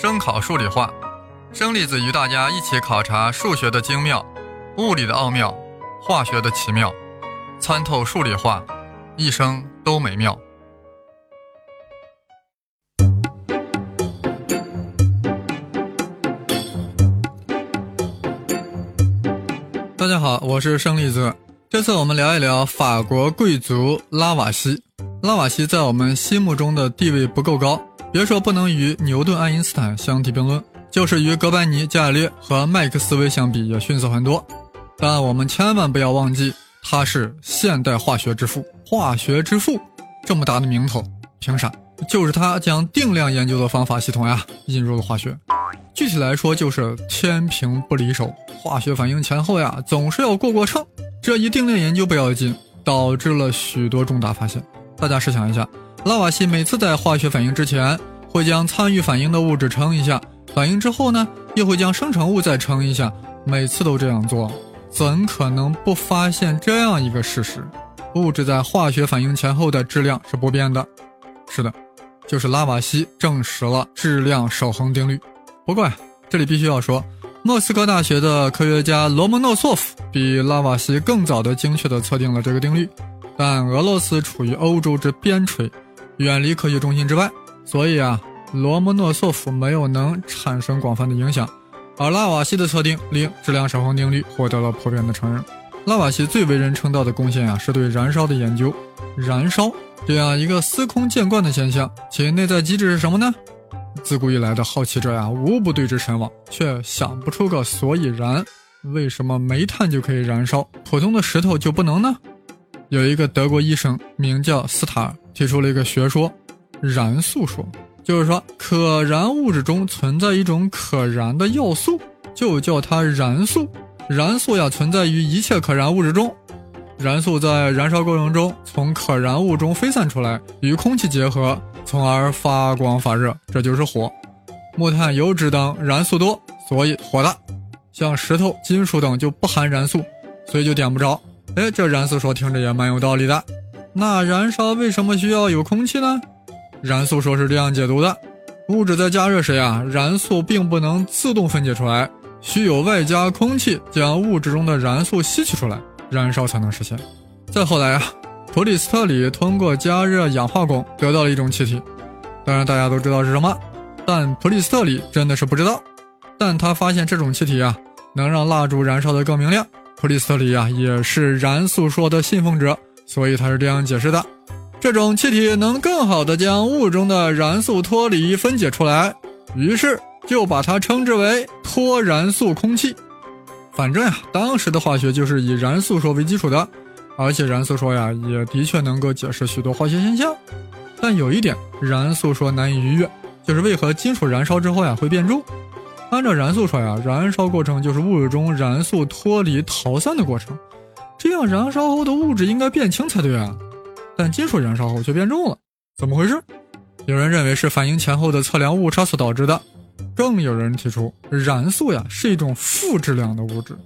声考数理化，生粒子与大家一起考察数学的精妙、物理的奥妙、化学的奇妙，参透数理化，一生都美妙。大家好，我是生粒子。这次我们聊一聊法国贵族拉瓦锡。拉瓦锡在我们心目中的地位不够高，别说不能与牛顿、爱因斯坦相提并论，就是与哥白尼、伽利略和麦克斯韦相比也逊色很多。但我们千万不要忘记，他是现代化学之父，化学之父这么大的名头，凭啥？就是他将定量研究的方法系统呀引入了化学。具体来说，就是天平不离手，化学反应前后呀总是要过过秤。这一定量研究不要紧，导致了许多重大发现。大家试想一下，拉瓦锡每次在化学反应之前，会将参与反应的物质称一下；反应之后呢，又会将生成物再称一下。每次都这样做，怎可能不发现这样一个事实：物质在化学反应前后的质量是不变的。是的，就是拉瓦锡证实了质量守恒定律。不过呀，这里必须要说，莫斯科大学的科学家罗蒙诺索夫比拉瓦锡更早的精确地测定了这个定律。但俄罗斯处于欧洲之边陲，远离科学中心之外，所以啊，罗莫诺索夫没有能产生广泛的影响。而拉瓦锡的测定令质量守恒定律获得了普遍的承认。拉瓦锡最为人称道的贡献啊，是对燃烧的研究。燃烧这样一个司空见惯的现象，其内在机制是什么呢？自古以来的好奇者呀，无不对之神往，却想不出个所以然。为什么煤炭就可以燃烧，普通的石头就不能呢？有一个德国医生名叫斯塔尔，提出了一个学说——燃素说，就是说可燃物质中存在一种可燃的要素，就叫它燃素。燃素呀，存在于一切可燃物质中。燃素在燃烧过程中从可燃物中飞散出来，与空气结合，从而发光发热，这就是火。木炭、油脂等燃素多，所以火大；像石头、金属等就不含燃素，所以就点不着。哎，这燃素说听着也蛮有道理的。那燃烧为什么需要有空气呢？燃素说是这样解读的：物质在加热时呀，燃素并不能自动分解出来，需有外加空气将物质中的燃素吸取出来，燃烧才能实现。再后来啊，普里斯特里通过加热氧化汞得到了一种气体，当然大家都知道是什么，但普里斯特里真的是不知道。但他发现这种气体啊，能让蜡烛燃烧得更明亮。普里斯特里啊，也是燃素说的信奉者，所以他是这样解释的：这种气体能更好的将物中的燃素脱离分解出来，于是就把它称之为脱燃素空气。反正呀，当时的化学就是以燃素说为基础的，而且燃素说呀，也的确能够解释许多化学现象。但有一点，燃素说难以逾越，就是为何金属燃烧之后呀会变重。按照燃素说呀，燃烧过程就是物质中燃素脱离逃散的过程，这样燃烧后的物质应该变轻才对啊。但金属燃烧后却变重了，怎么回事？有人认为是反应前后的测量误差所导致的，更有人提出燃素呀是一种负质量的物质，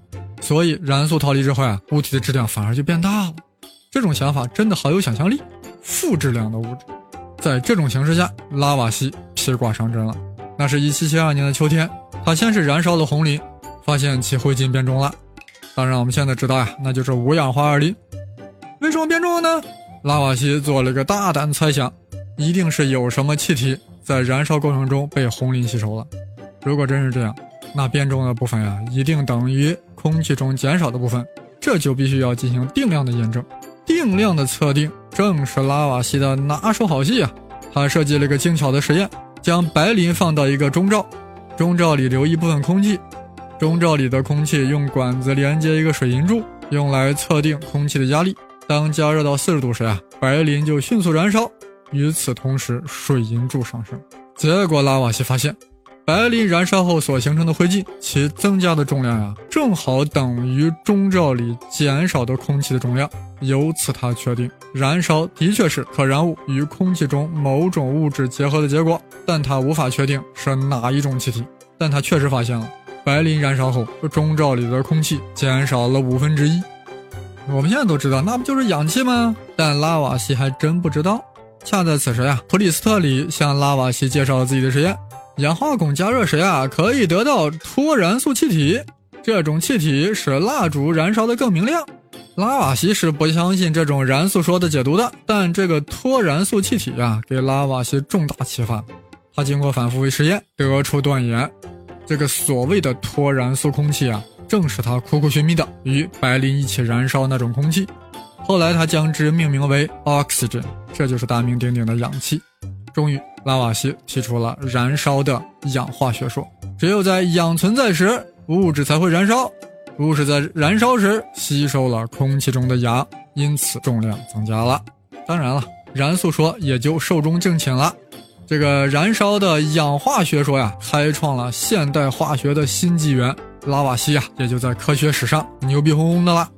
所以燃素逃离之后呀，物体的质量反而就变大了。这种想法真的好有想象力，负质量的物质。在这种形势下，拉瓦锡披挂上阵了。那是一七七二年的秋天。他先是燃烧了红磷，发现其灰烬变重了。当然，我们现在知道呀，那就是五氧化二磷。为什么变重了呢？拉瓦锡做了个大胆猜想，一定是有什么气体在燃烧过程中被红磷吸收了。如果真是这样，那变重的部分呀，一定等于空气中减少的部分。这就必须要进行定量的验证。定量的测定正是拉瓦锡的拿手好戏啊！他设计了一个精巧的实验，将白磷放到一个中罩。中罩里留一部分空气，中罩里的空气用管子连接一个水银柱，用来测定空气的压力。当加热到四十度时啊，白磷就迅速燃烧。与此同时，水银柱上升。结果拉瓦锡发现，白磷燃烧后所形成的灰烬，其增加的重量呀，正好等于中罩里减少的空气的重量。由此，他确定燃烧的确是可燃物与空气中某种物质结合的结果，但他无法确定是哪一种气体。但他确实发现了，白磷燃烧后，中罩里的空气减少了五分之一。我们现在都知道，那不就是氧气吗？但拉瓦锡还真不知道。恰在此时呀，普里斯特里向拉瓦锡介绍了自己的实验。氧化汞加热时啊，可以得到脱燃素气体，这种气体使蜡烛燃烧的更明亮。拉瓦锡是不相信这种燃素说的解读的，但这个脱燃素气体啊，给拉瓦锡重大启发。他经过反复实验，得出断言：这个所谓的脱燃素空气啊，正是他苦苦寻觅的与白磷一起燃烧那种空气。后来他将之命名为 oxygen，这就是大名鼎鼎的氧气。终于，拉瓦锡提出了燃烧的氧化学说：只有在氧存在时，物质才会燃烧。物质在燃烧时吸收了空气中的氧，因此重量增加了。当然了，燃素说也就寿终正寝了。这个燃烧的氧化学说呀，开创了现代化学的新纪元。拉瓦锡呀，也就在科学史上牛逼哄哄的了。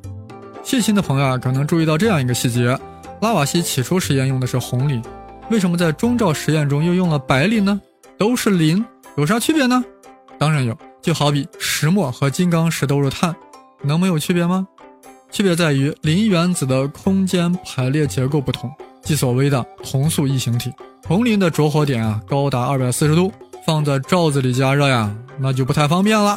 细心的朋友啊，可能注意到这样一个细节：拉瓦锡起初实验用的是红磷，为什么在中照实验中又用了白磷呢？都是磷，有啥区别呢？当然有。就好比石墨和金刚石都是碳，能没有区别吗？区别在于磷原子的空间排列结构不同，即所谓的同素异形体。红磷的着火点啊高达二百四十度，放在罩子里加热呀，那就不太方便了。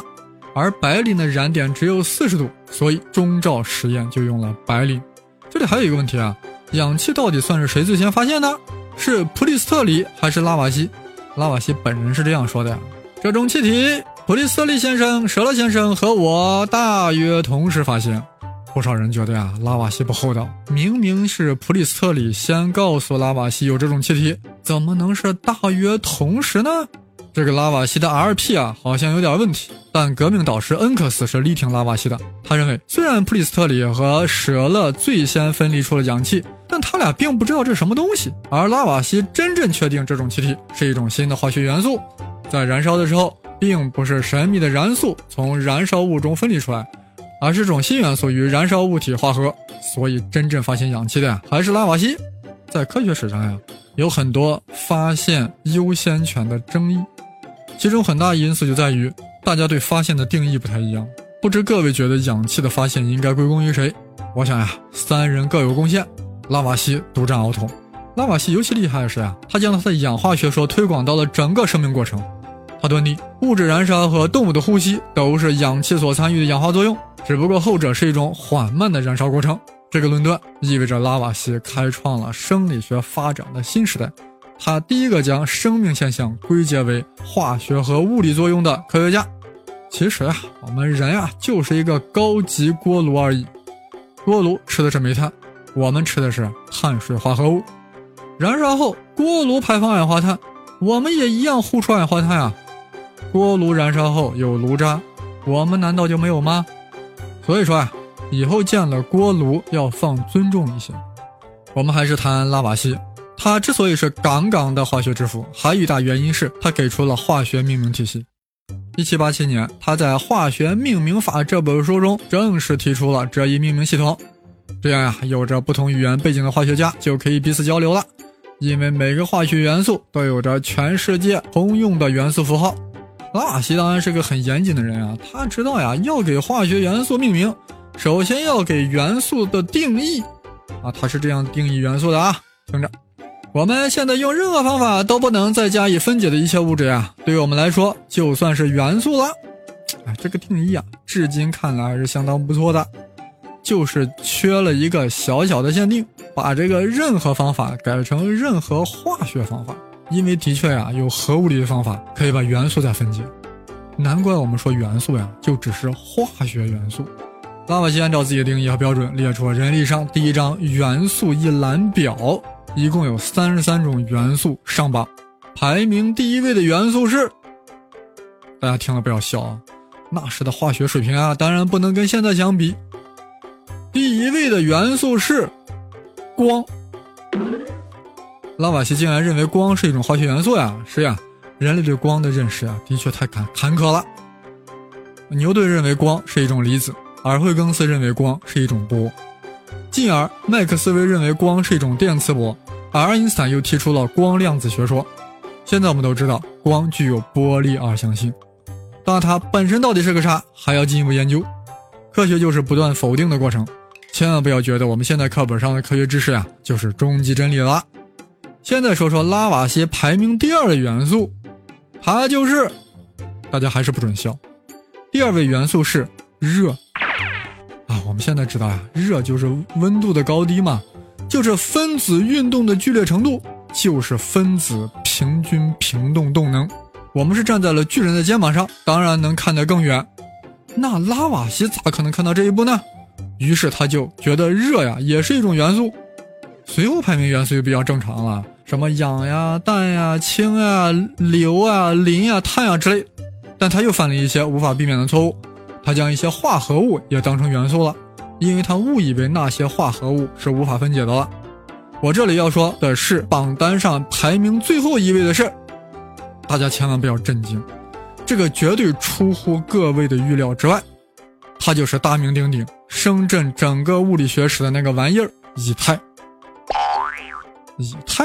而白磷的燃点只有四十度，所以中罩实验就用了白磷。这里还有一个问题啊，氧气到底算是谁最先发现的？是普里斯特里还是拉瓦锡？拉瓦锡本人是这样说的呀，这种气体。普利斯特利先生、舍勒先生和我大约同时发现。不少人觉得呀，拉瓦锡不厚道。明明是普里斯特里先告诉拉瓦锡有这种气体，怎么能是大约同时呢？这个拉瓦锡的 RP 啊，好像有点问题。但革命导师恩克斯是力挺拉瓦锡的。他认为，虽然普里斯特里和舍勒最先分离出了氧气，但他俩并不知道这是什么东西。而拉瓦锡真正确定这种气体是一种新的化学元素，在燃烧的时候。并不是神秘的燃素从燃烧物中分离出来，而是种新元素与燃烧物体化合。所以，真正发现氧气的，还是拉瓦锡。在科学史上呀，有很多发现优先权的争议，其中很大因素就在于大家对发现的定义不太一样。不知各位觉得氧气的发现应该归功于谁？我想呀，三人各有贡献，拉瓦锡独占鳌头。拉瓦锡尤其厉害的是呀，他将他的氧化学说推广到了整个生命过程。他断定，物质燃烧和动物的呼吸都是氧气所参与的氧化作用，只不过后者是一种缓慢的燃烧过程。这个论断意味着拉瓦锡开创了生理学发展的新时代。他第一个将生命现象归结为化学和物理作用的科学家。其实啊，我们人啊就是一个高级锅炉而已。锅炉吃的是煤炭，我们吃的是碳水化合物。燃烧后，锅炉排放二氧化碳，我们也一样呼出二氧化碳啊。锅炉燃烧后有炉渣，我们难道就没有吗？所以说啊，以后见了锅炉要放尊重一些。我们还是谈拉瓦锡，他之所以是杠杠的化学之父，还有一大原因是他给出了化学命名体系。一七八七年，他在《化学命名法》这本书中正式提出了这一命名系统。这样呀，有着不同语言背景的化学家就可以彼此交流了，因为每个化学元素都有着全世界通用的元素符号。拉瓦锡当然是个很严谨的人啊，他知道呀，要给化学元素命名，首先要给元素的定义啊，他是这样定义元素的啊，听着，我们现在用任何方法都不能再加以分解的一切物质呀，对于我们来说就算是元素了。哎，这个定义啊，至今看来还是相当不错的，就是缺了一个小小的限定，把这个任何方法改成任何化学方法。因为的确呀，有核物理的方法可以把元素再分解，难怪我们说元素呀，就只是化学元素。拉瓦锡按照自己的定义和标准，列出了人力上第一张元素一览表，一共有三十三种元素上榜，排名第一位的元素是，大家听了不要笑啊，那时的化学水平啊，当然不能跟现在相比。第一位的元素是光。拉瓦锡竟然认为光是一种化学元素呀？是呀，人类对光的认识啊，的确太坎坎坷了。牛顿认为光是一种离子，而惠更斯认为光是一种波，进而麦克斯韦认为光是一种电磁波，而爱因斯坦又提出了光量子学说。现在我们都知道光具有波粒二象性，但它本身到底是个啥，还要进一步研究。科学就是不断否定的过程，千万不要觉得我们现在课本上的科学知识呀，就是终极真理了。现在说说拉瓦锡排名第二的元素，它就是。大家还是不准笑。第二位元素是热啊，我们现在知道呀，热就是温度的高低嘛，就是分子运动的剧烈程度，就是分子平均平动动能。我们是站在了巨人的肩膀上，当然能看得更远。那拉瓦锡咋可能看到这一步呢？于是他就觉得热呀也是一种元素。随后排名元素就比较正常了，什么氧呀、氮呀、氢呀、硫啊、磷呀、碳呀之类。但他又犯了一些无法避免的错误，他将一些化合物也当成元素了，因为他误以为那些化合物是无法分解的了。我这里要说的是，榜单上排名最后一位的是。大家千万不要震惊，这个绝对出乎各位的预料之外，他就是大名鼎鼎、声震整个物理学史的那个玩意儿——以太。以太，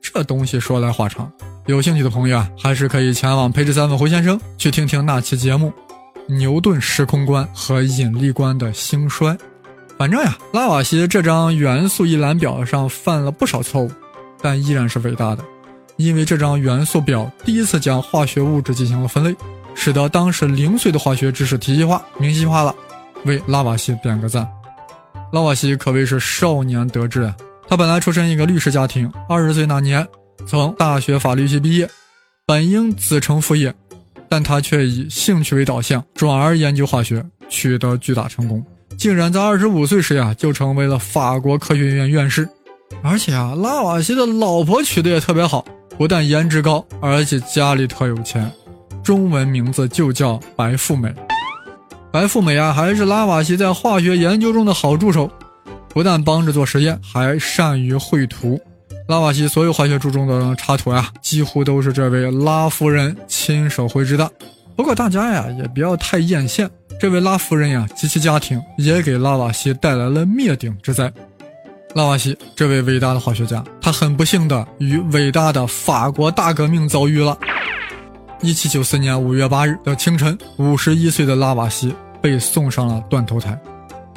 这东西说来话长，有兴趣的朋友啊，还是可以前往培智三问胡先生去听听那期节目《牛顿时空观和引力观的兴衰》。反正呀，拉瓦锡这张元素一览表上犯了不少错误，但依然是伟大的。因为这张元素表第一次将化学物质进行了分类，使得当时零碎的化学知识体系化、明晰化了，为拉瓦锡点个赞。拉瓦锡可谓是少年得志啊！他本来出身一个律师家庭，二十岁那年从大学法律系毕业，本应子承父业，但他却以兴趣为导向，转而研究化学，取得巨大成功，竟然在二十五岁时呀就成为了法国科学院院士。而且啊，拉瓦锡的老婆娶的也特别好。不但颜值高，而且家里特有钱，中文名字就叫白富美。白富美啊，还是拉瓦锡在化学研究中的好助手，不但帮着做实验，还善于绘图。拉瓦锡所有化学书中的插图啊，几乎都是这位拉夫人亲手绘制的。不过大家呀，也不要太艳羡，这位拉夫人呀及其家庭也给拉瓦锡带来了灭顶之灾。拉瓦锡这位伟大的化学家，他很不幸的与伟大的法国大革命遭遇了。一七九四年五月八日的清晨，五十一岁的拉瓦锡被送上了断头台。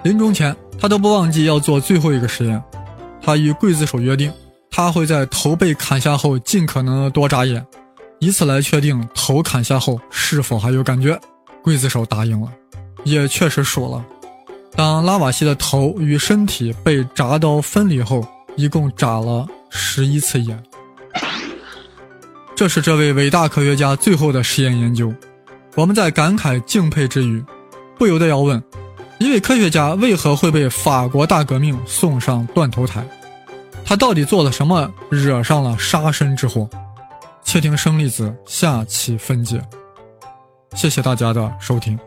临终前，他都不忘记要做最后一个实验。他与刽子手约定，他会在头被砍下后尽可能的多眨眼，以此来确定头砍下后是否还有感觉。刽子手答应了，也确实数了。当拉瓦锡的头与身体被铡刀分离后，一共眨了十一次眼。这是这位伟大科学家最后的实验研究。我们在感慨敬佩之余，不由得要问：一位科学家为何会被法国大革命送上断头台？他到底做了什么，惹上了杀身之祸？且听生粒子下期分解。谢谢大家的收听。